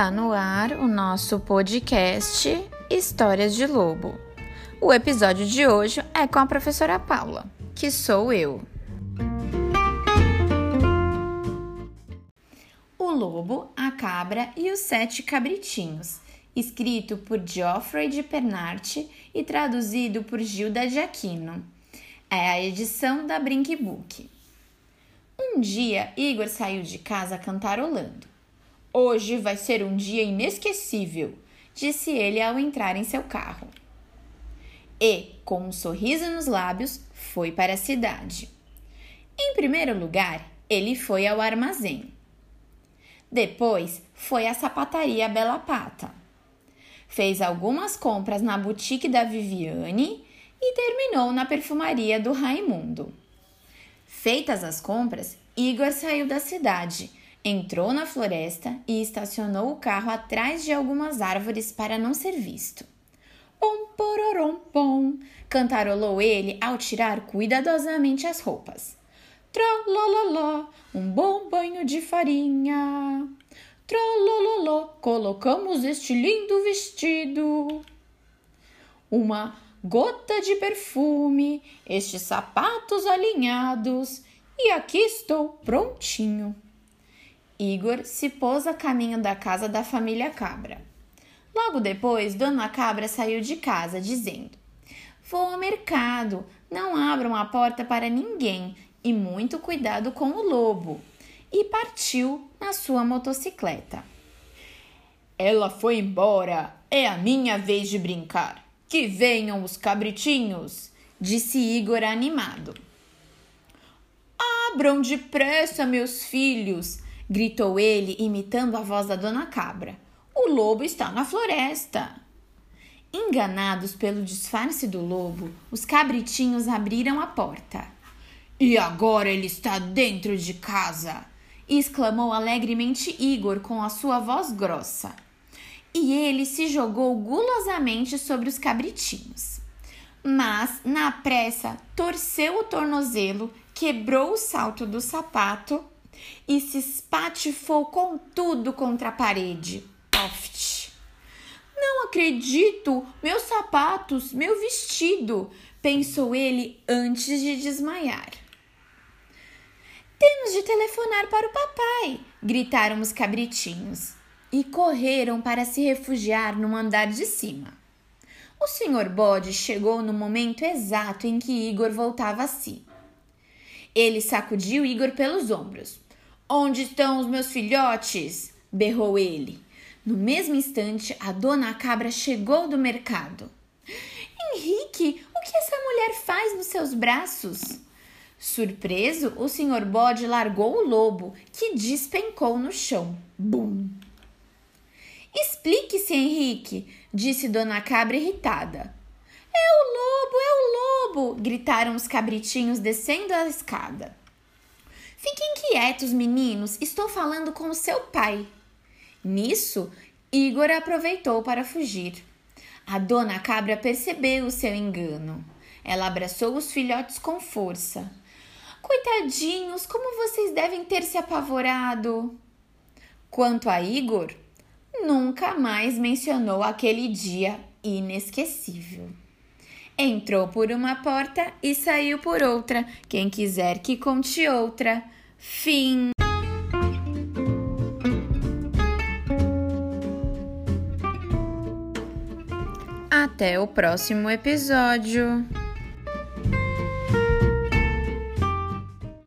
Está no ar o nosso podcast Histórias de Lobo. O episódio de hoje é com a professora Paula, que sou eu. O Lobo, a Cabra e os Sete Cabritinhos, escrito por Geoffrey de Pernart e traduzido por Gilda de Aquino. É a edição da Brink. Um dia, Igor saiu de casa cantarolando. Hoje vai ser um dia inesquecível, disse ele ao entrar em seu carro. E, com um sorriso nos lábios, foi para a cidade. Em primeiro lugar, ele foi ao armazém. Depois, foi à sapataria Bela Pata. Fez algumas compras na boutique da Viviane e terminou na perfumaria do Raimundo. Feitas as compras, Igor saiu da cidade Entrou na floresta e estacionou o carro atrás de algumas árvores para não ser visto. Pom pororom pom, cantarolou ele ao tirar cuidadosamente as roupas. Trolololó, um bom banho de farinha. Trolololó, colocamos este lindo vestido. Uma gota de perfume, estes sapatos alinhados, e aqui estou prontinho. Igor se pôs a caminho da casa da família Cabra. Logo depois, Dona Cabra saiu de casa, dizendo: Vou ao mercado, não abram a porta para ninguém e muito cuidado com o lobo. E partiu na sua motocicleta. Ela foi embora, é a minha vez de brincar. Que venham os cabritinhos, disse Igor animado. Abram depressa, meus filhos, gritou ele, imitando a voz da dona Cabra. O lobo está na floresta. Enganados pelo disfarce do lobo, os cabritinhos abriram a porta. E agora ele está dentro de casa! exclamou alegremente Igor com a sua voz grossa. E ele se jogou gulosamente sobre os cabritinhos. Mas, na pressa, torceu o tornozelo, quebrou o salto do sapato e se espatifou com tudo contra a parede. Poft! Não acredito! Meus sapatos, meu vestido! pensou ele antes de desmaiar. Temos de telefonar para o papai! gritaram os cabritinhos e correram para se refugiar no andar de cima. O senhor bode chegou no momento exato em que Igor voltava a si. Ele sacudiu Igor pelos ombros. Onde estão os meus filhotes? berrou ele. No mesmo instante, a dona cabra chegou do mercado. Henrique, o que essa mulher faz nos seus braços? Surpreso, o senhor bode largou o lobo, que despencou no chão. Bum! Explique-se, Henrique, disse Dona Cabra irritada. É o lobo, é o lobo! Gritaram os cabritinhos descendo a escada. Fiquem quietos, meninos, estou falando com seu pai. Nisso, Igor aproveitou para fugir. A dona cabra percebeu o seu engano. Ela abraçou os filhotes com força. Coitadinhos, como vocês devem ter se apavorado. Quanto a Igor, nunca mais mencionou aquele dia inesquecível. Entrou por uma porta e saiu por outra. Quem quiser que conte outra. Fim. Até o próximo episódio.